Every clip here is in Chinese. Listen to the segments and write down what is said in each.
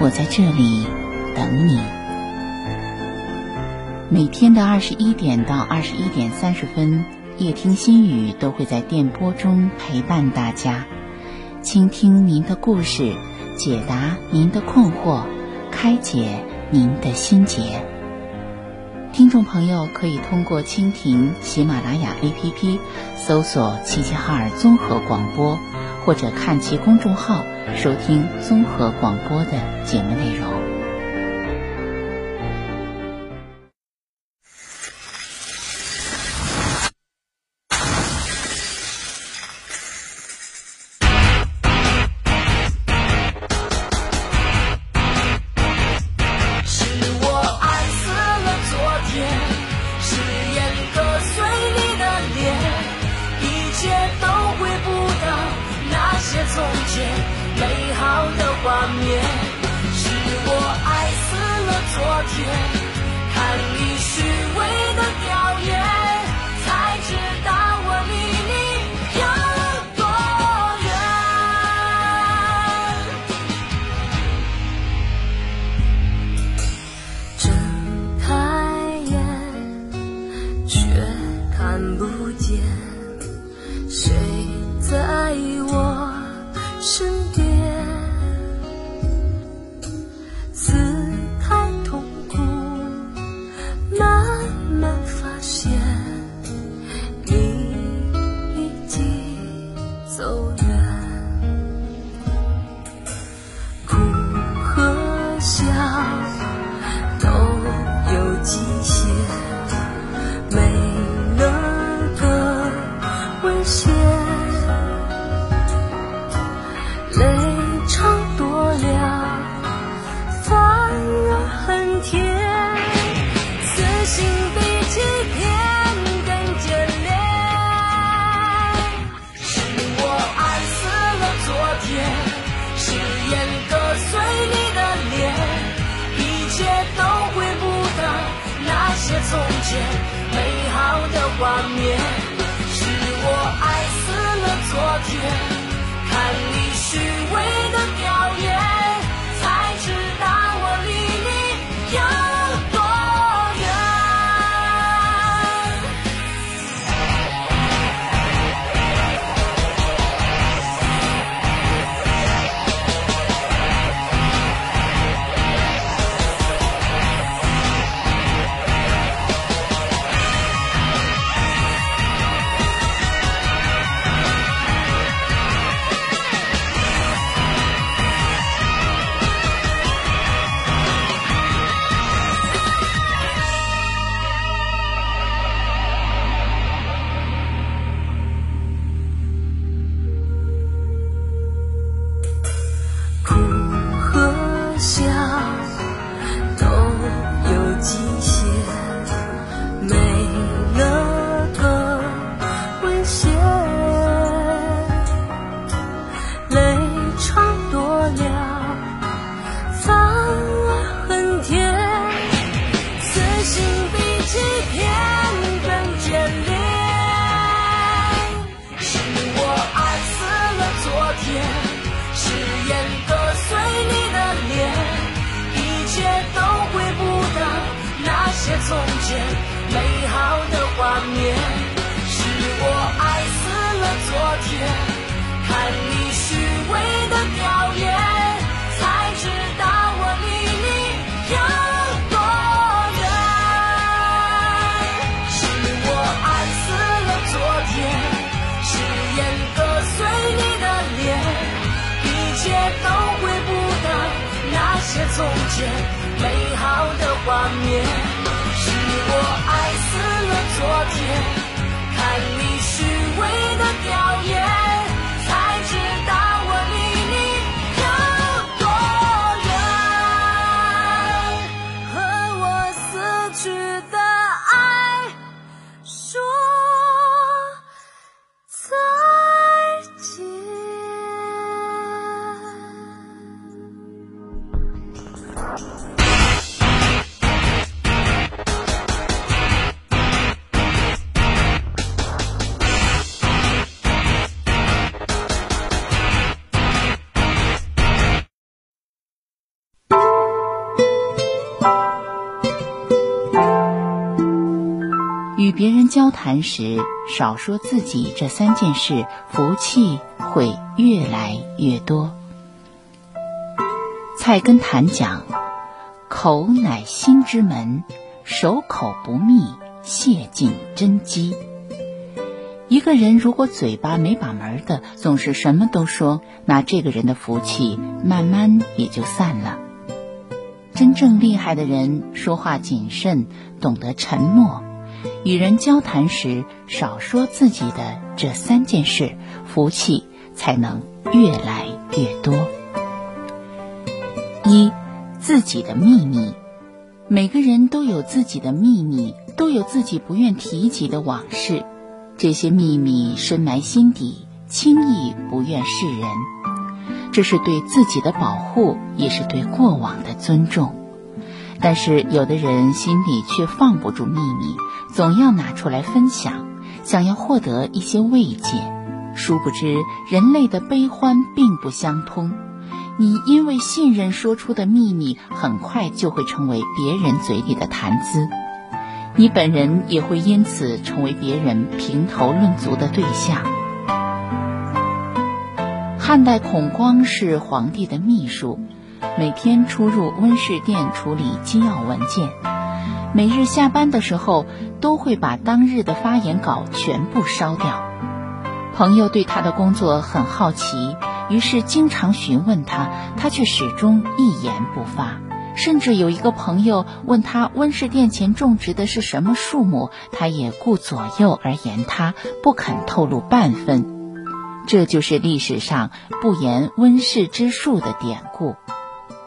我在这里等你。每天的二十一点到二十一点三十分，夜听心语都会在电波中陪伴大家，倾听您的故事，解答您的困惑，开解。您的心结，听众朋友可以通过蜻蜓、喜马拉雅 APP 搜索“齐齐哈尔综合广播”，或者看其公众号收听综合广播的节目内容。谁在我身边？美好的画面是我爱死了昨天看你虚伪从前美好的画面，是我爱死了昨天，与别人交谈时少说自己这三件事，福气会越来越多。菜根谭讲：“口乃心之门，守口不密，泄尽真机。”一个人如果嘴巴没把门的，总是什么都说，那这个人的福气慢慢也就散了。真正厉害的人，说话谨慎，懂得沉默。与人交谈时，少说自己的这三件事，福气才能越来越多。一，自己的秘密。每个人都有自己的秘密，都有自己不愿提及的往事。这些秘密深埋心底，轻易不愿示人。这是对自己的保护，也是对过往的尊重。但是，有的人心里却放不住秘密。总要拿出来分享，想要获得一些慰藉，殊不知人类的悲欢并不相通。你因为信任说出的秘密，很快就会成为别人嘴里的谈资，你本人也会因此成为别人评头论足的对象。汉代孔光是皇帝的秘书，每天出入温室殿处理机要文件。每日下班的时候，都会把当日的发言稿全部烧掉。朋友对他的工作很好奇，于是经常询问他，他却始终一言不发。甚至有一个朋友问他温室殿前种植的是什么树木，他也顾左右而言他，不肯透露半分。这就是历史上不言温室之树的典故。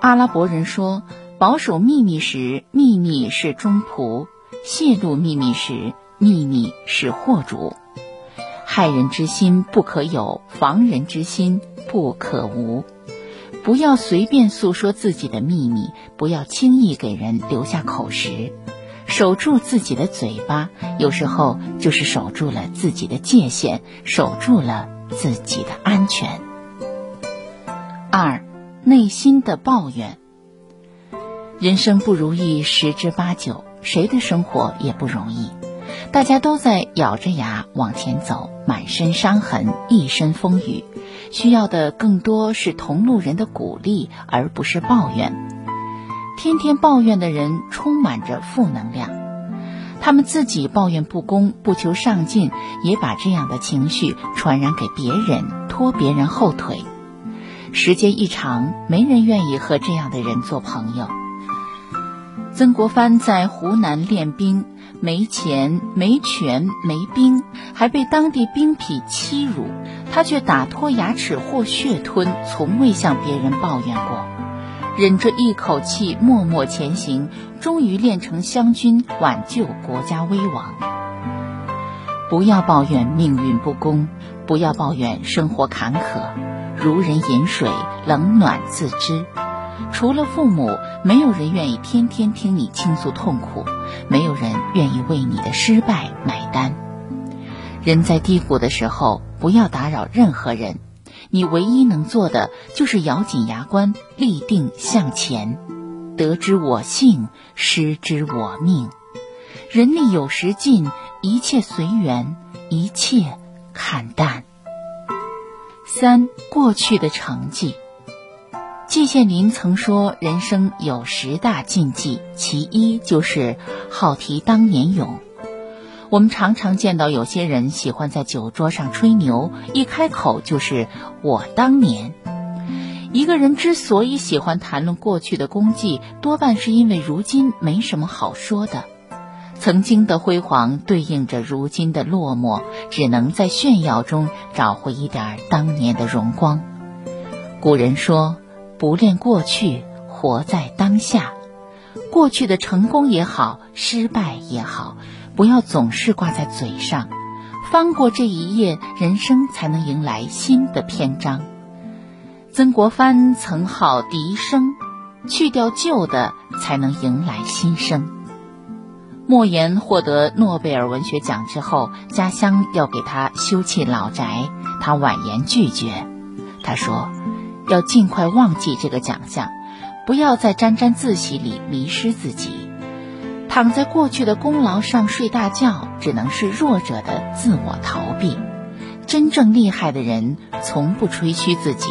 阿拉伯人说。保守秘密时，秘密是中仆；泄露秘密时，秘密是祸主。害人之心不可有，防人之心不可无。不要随便诉说自己的秘密，不要轻易给人留下口实。守住自己的嘴巴，有时候就是守住了自己的界限，守住了自己的安全。二，内心的抱怨。人生不如意十之八九，谁的生活也不容易，大家都在咬着牙往前走，满身伤痕，一身风雨，需要的更多是同路人的鼓励，而不是抱怨。天天抱怨的人充满着负能量，他们自己抱怨不公，不求上进，也把这样的情绪传染给别人，拖别人后腿。时间一长，没人愿意和这样的人做朋友。曾国藩在湖南练兵，没钱、没权、没兵，还被当地兵痞欺辱，他却打脱牙齿或血吞，从未向别人抱怨过，忍着一口气默默前行，终于练成湘军，挽救国家危亡。不要抱怨命运不公，不要抱怨生活坎坷，如人饮水，冷暖自知。除了父母，没有人愿意天天听你倾诉痛苦，没有人愿意为你的失败买单。人在低谷的时候，不要打扰任何人，你唯一能做的就是咬紧牙关，立定向前。得之我幸，失之我命。人力有时尽，一切随缘，一切看淡。三过去的成绩。季羡林曾说：“人生有十大禁忌，其一就是好提当年勇。我们常常见到有些人喜欢在酒桌上吹牛，一开口就是我当年。一个人之所以喜欢谈论过去的功绩，多半是因为如今没什么好说的。曾经的辉煌对应着如今的落寞，只能在炫耀中找回一点当年的荣光。古人说：“不恋过去，活在当下。”过去的成功也好，失败也好，不要总是挂在嘴上。翻过这一页，人生才能迎来新的篇章。曾国藩曾号笛声，去掉旧的，才能迎来新生。莫言获得诺贝尔文学奖之后，家乡要给他修葺老宅，他婉言拒绝。他说：“要尽快忘记这个奖项，不要在沾沾自喜里迷失自己。躺在过去的功劳上睡大觉，只能是弱者的自我逃避。真正厉害的人，从不吹嘘自己，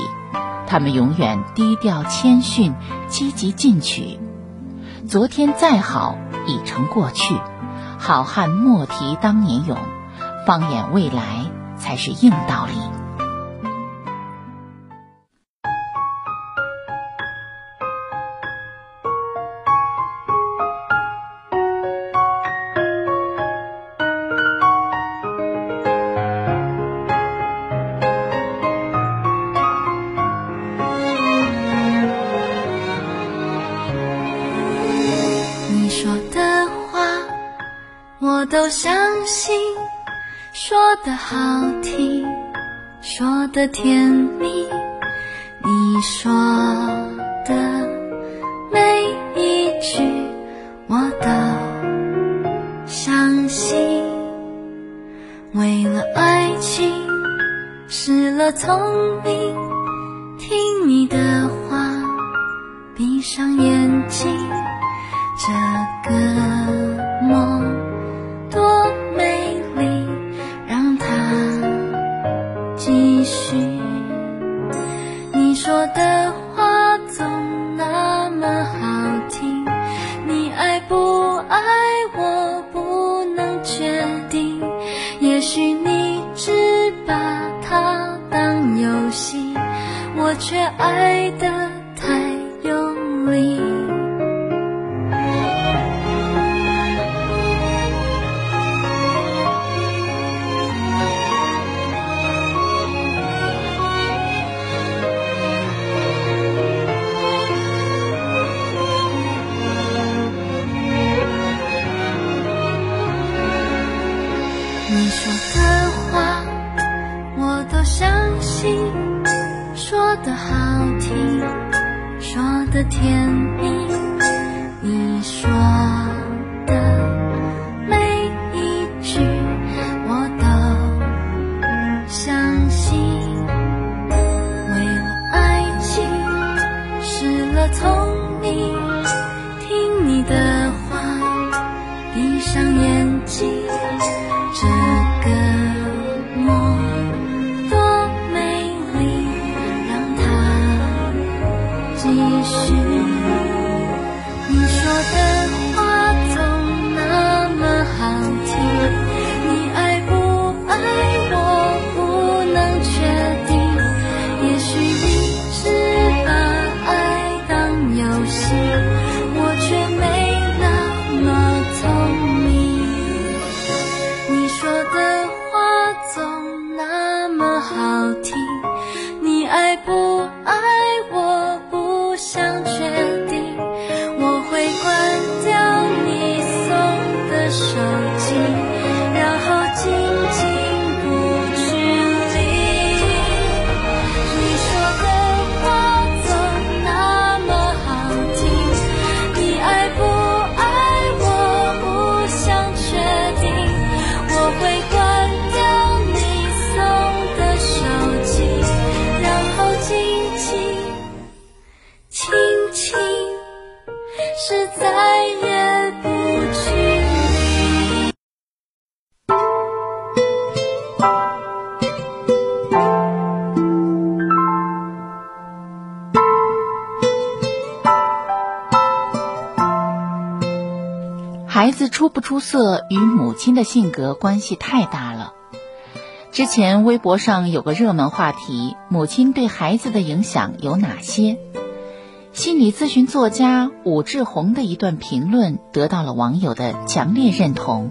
他们永远低调谦逊，积极进取。昨天再好。”已成过去，好汉莫提当年勇，放眼未来才是硬道理。的好听，说的甜蜜，你说也许你只把它当游戏，我却爱的。不出色与母亲的性格关系太大了。之前微博上有个热门话题：母亲对孩子的影响有哪些？心理咨询作家武志红的一段评论得到了网友的强烈认同。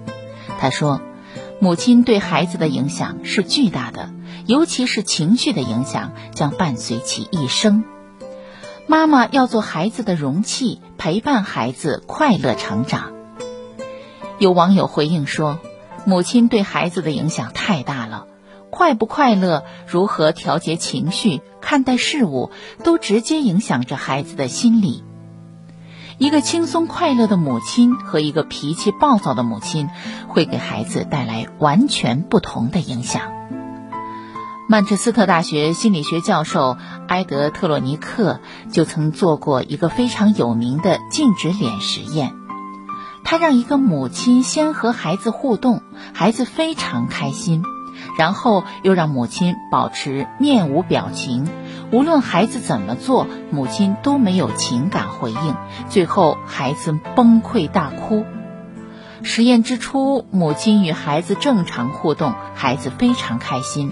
他说：“母亲对孩子的影响是巨大的，尤其是情绪的影响将伴随其一生。妈妈要做孩子的容器，陪伴孩子快乐成长。”有网友回应说：“母亲对孩子的影响太大了。”快不快乐，如何调节情绪，看待事物，都直接影响着孩子的心理。一个轻松快乐的母亲和一个脾气暴躁的母亲，会给孩子带来完全不同的影响。曼彻斯特大学心理学教授埃德特洛尼克就曾做过一个非常有名的静止脸实验。他让一个母亲先和孩子互动，孩子非常开心。然后又让母亲保持面无表情，无论孩子怎么做，母亲都没有情感回应。最后，孩子崩溃大哭。实验之初，母亲与孩子正常互动，孩子非常开心。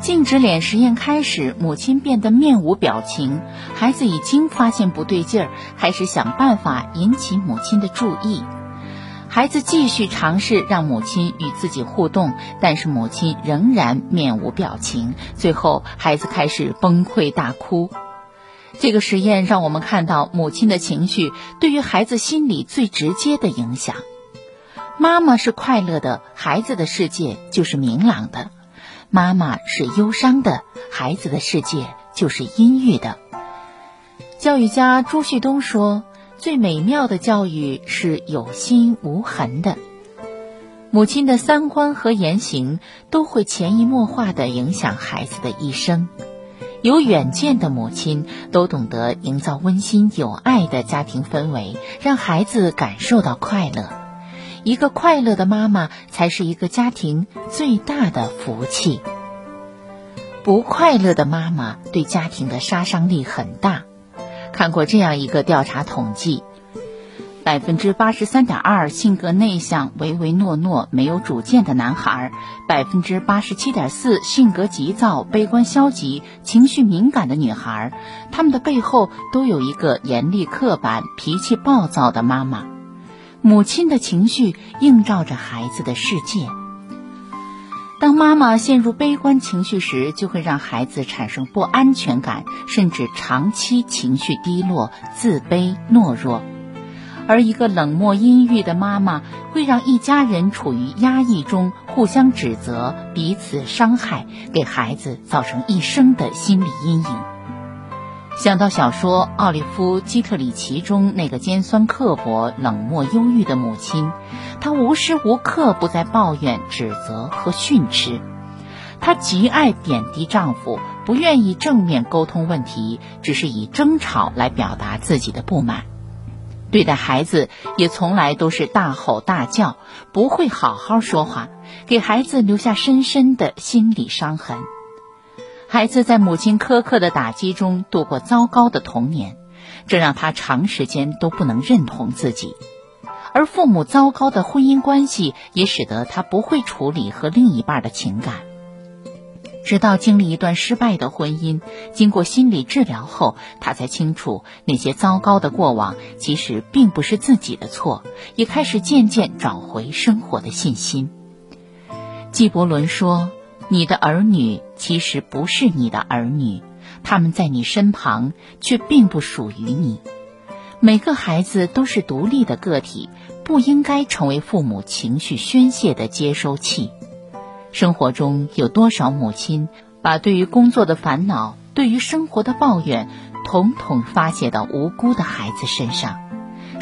静止脸实验开始，母亲变得面无表情，孩子已经发现不对劲儿，开始想办法引起母亲的注意。孩子继续尝试让母亲与自己互动，但是母亲仍然面无表情。最后，孩子开始崩溃大哭。这个实验让我们看到母亲的情绪对于孩子心理最直接的影响。妈妈是快乐的，孩子的世界就是明朗的；妈妈是忧伤的，孩子的世界就是阴郁的。教育家朱旭东说。最美妙的教育是有心无痕的，母亲的三观和言行都会潜移默化地影响孩子的一生。有远见的母亲都懂得营造温馨有爱的家庭氛围，让孩子感受到快乐。一个快乐的妈妈才是一个家庭最大的福气。不快乐的妈妈对家庭的杀伤力很大。看过这样一个调查统计：百分之八十三点二性格内向、唯唯诺诺、没有主见的男孩，百分之八十七点四性格急躁、悲观消极、情绪敏感的女孩，他们的背后都有一个严厉刻板、脾气暴躁的妈妈。母亲的情绪映照着孩子的世界。当妈妈陷入悲观情绪时，就会让孩子产生不安全感，甚至长期情绪低落、自卑、懦弱。而一个冷漠阴郁的妈妈，会让一家人处于压抑中，互相指责、彼此伤害，给孩子造成一生的心理阴影。想到小说《奥利夫·基特里奇》中那个尖酸刻薄、冷漠忧郁的母亲，她无时无刻不在抱怨、指责和训斥。她极爱贬低丈夫，不愿意正面沟通问题，只是以争吵来表达自己的不满。对待孩子也从来都是大吼大叫，不会好好说话，给孩子留下深深的心理伤痕。孩子在母亲苛刻的打击中度过糟糕的童年，这让他长时间都不能认同自己；而父母糟糕的婚姻关系也使得他不会处理和另一半的情感。直到经历一段失败的婚姻，经过心理治疗后，他才清楚那些糟糕的过往其实并不是自己的错，也开始渐渐找回生活的信心。纪伯伦说。你的儿女其实不是你的儿女，他们在你身旁，却并不属于你。每个孩子都是独立的个体，不应该成为父母情绪宣泄的接收器。生活中有多少母亲把对于工作的烦恼、对于生活的抱怨，统统发泄到无辜的孩子身上？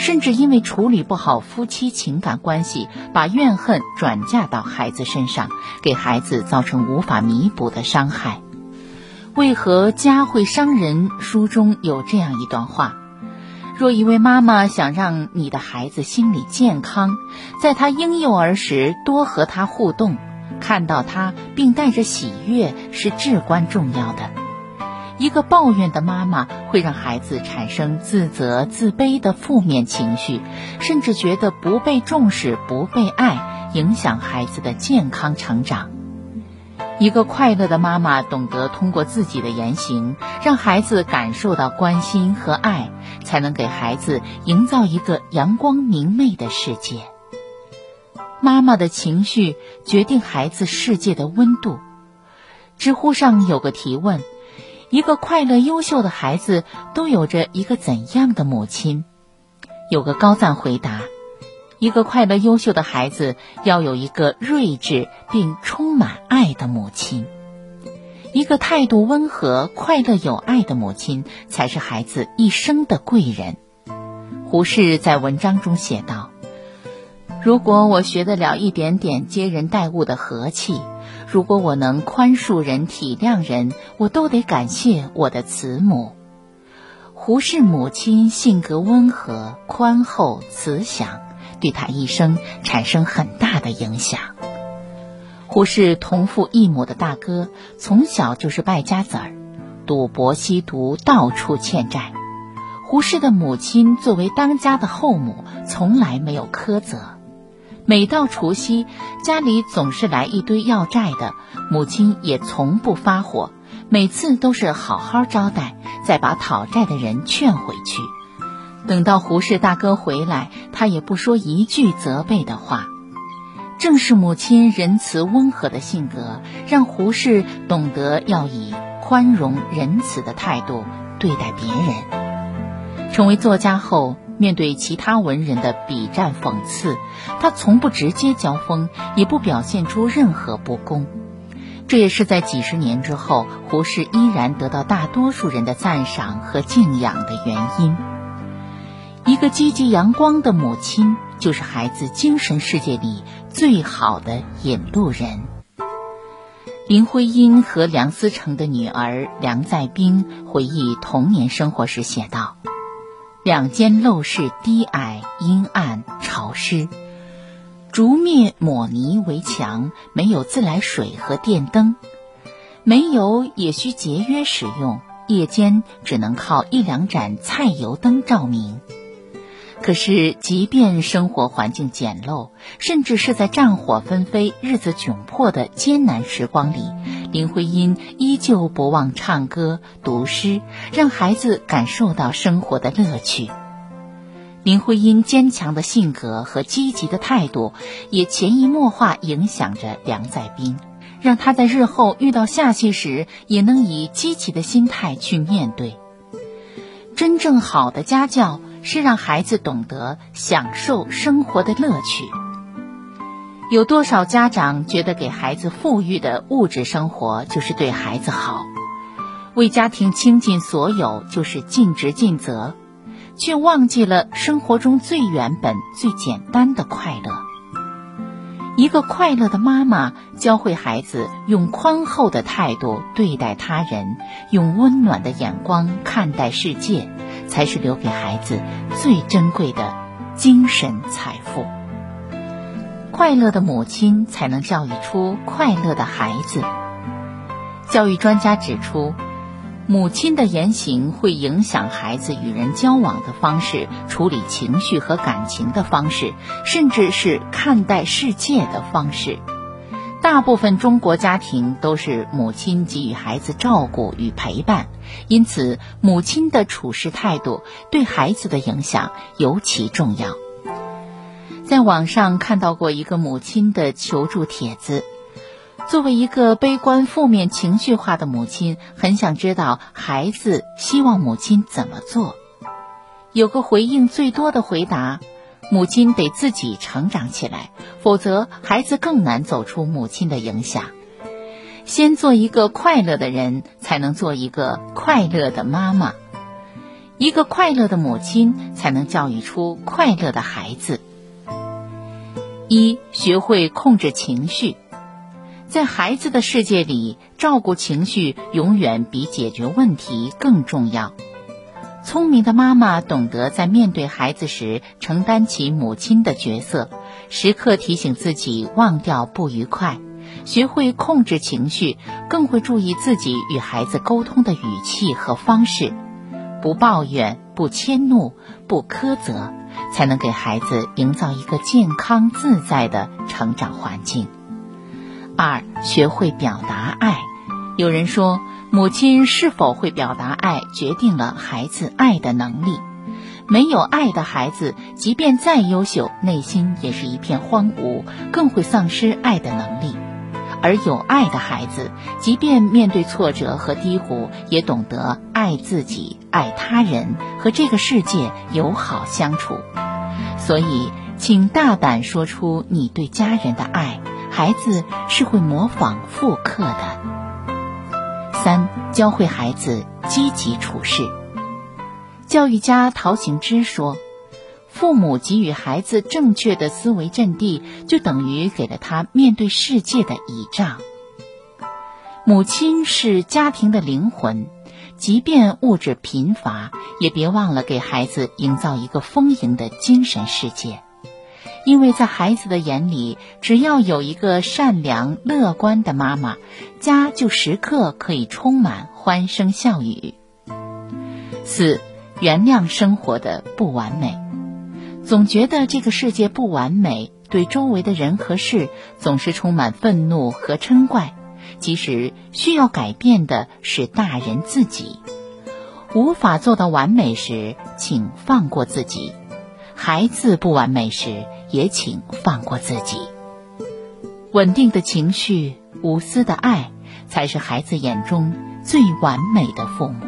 甚至因为处理不好夫妻情感关系，把怨恨转嫁到孩子身上，给孩子造成无法弥补的伤害。为何家会伤人？书中有这样一段话：若一位妈妈想让你的孩子心理健康，在他婴幼儿时多和他互动，看到他并带着喜悦是至关重要的。一个抱怨的妈妈会让孩子产生自责、自卑的负面情绪，甚至觉得不被重视、不被爱，影响孩子的健康成长。一个快乐的妈妈懂得通过自己的言行，让孩子感受到关心和爱，才能给孩子营造一个阳光明媚的世界。妈妈的情绪决定孩子世界的温度。知乎上有个提问：一个快乐优秀的孩子都有着一个怎样的母亲？有个高赞回答。一个快乐优秀的孩子要有一个睿智并充满爱的母亲，一个态度温和、快乐有爱的母亲才是孩子一生的贵人。胡适在文章中写道：“如果我学得了一点点接人待物的和气，如果我能宽恕人、体谅人，我都得感谢我的慈母。”胡适母亲性格温和、宽厚、慈祥。对他一生产生很大的影响。胡适同父异母的大哥从小就是败家子儿，赌博吸毒，到处欠债。胡适的母亲作为当家的后母，从来没有苛责。每到除夕，家里总是来一堆要债的，母亲也从不发火，每次都是好好招待，再把讨债的人劝回去。等到胡适大哥回来，他也不说一句责备的话。正是母亲仁慈温和的性格，让胡适懂得要以宽容仁慈的态度对待别人。成为作家后，面对其他文人的笔战讽刺，他从不直接交锋，也不表现出任何不公。这也是在几十年之后，胡适依然得到大多数人的赞赏和敬仰的原因。一个积极阳光的母亲，就是孩子精神世界里最好的引路人。林徽因和梁思成的女儿梁再冰回忆童年生活时写道：“两间陋室低矮、阴暗、潮湿，竹篾抹泥为墙，没有自来水和电灯，煤油也需节约使用，夜间只能靠一两盏菜油灯照明。”可是，即便生活环境简陋，甚至是在战火纷飞、日子窘迫的艰难时光里，林徽因依旧不忘唱歌、读诗，让孩子感受到生活的乐趣。林徽因坚强的性格和积极的态度，也潜移默化影响着梁再冰，让他在日后遇到下戏时，也能以积极的心态去面对。真正好的家教。是让孩子懂得享受生活的乐趣。有多少家长觉得给孩子富裕的物质生活就是对孩子好，为家庭倾尽所有就是尽职尽责，却忘记了生活中最原本、最简单的快乐。一个快乐的妈妈教会孩子用宽厚的态度对待他人，用温暖的眼光看待世界。才是留给孩子最珍贵的精神财富。快乐的母亲才能教育出快乐的孩子。教育专家指出，母亲的言行会影响孩子与人交往的方式、处理情绪和感情的方式，甚至是看待世界的方式。大部分中国家庭都是母亲给予孩子照顾与陪伴，因此母亲的处事态度对孩子的影响尤其重要。在网上看到过一个母亲的求助帖子，作为一个悲观、负面情绪化的母亲，很想知道孩子希望母亲怎么做。有个回应最多的回答。母亲得自己成长起来，否则孩子更难走出母亲的影响。先做一个快乐的人，才能做一个快乐的妈妈。一个快乐的母亲，才能教育出快乐的孩子。一，学会控制情绪，在孩子的世界里，照顾情绪永远比解决问题更重要。聪明的妈妈懂得在面对孩子时承担起母亲的角色，时刻提醒自己忘掉不愉快，学会控制情绪，更会注意自己与孩子沟通的语气和方式，不抱怨、不迁怒、不苛责，才能给孩子营造一个健康自在的成长环境。二，学会表达爱。有人说，母亲是否会表达爱，决定了孩子爱的能力。没有爱的孩子，即便再优秀，内心也是一片荒芜，更会丧失爱的能力；而有爱的孩子，即便面对挫折和低谷，也懂得爱自己、爱他人，和这个世界友好相处。所以，请大胆说出你对家人的爱，孩子是会模仿复刻的。三，教会孩子积极处事。教育家陶行知说：“父母给予孩子正确的思维阵地，就等于给了他面对世界的倚仗。母亲是家庭的灵魂，即便物质贫乏，也别忘了给孩子营造一个丰盈的精神世界。因为在孩子的眼里，只要有一个善良乐观的妈妈，家就时刻可以充满欢声笑语。”四。原谅生活的不完美，总觉得这个世界不完美，对周围的人和事总是充满愤怒和嗔怪。其实需要改变的是大人自己。无法做到完美时，请放过自己；孩子不完美时，也请放过自己。稳定的情绪、无私的爱，才是孩子眼中最完美的父母。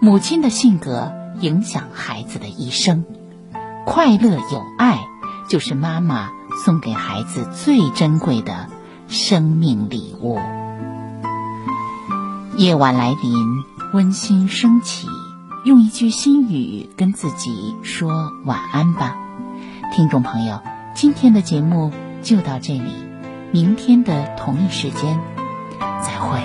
母亲的性格影响孩子的一生，快乐有爱就是妈妈送给孩子最珍贵的生命礼物。夜晚来临，温馨升起，用一句心语跟自己说晚安吧。听众朋友，今天的节目就到这里，明天的同一时间再会。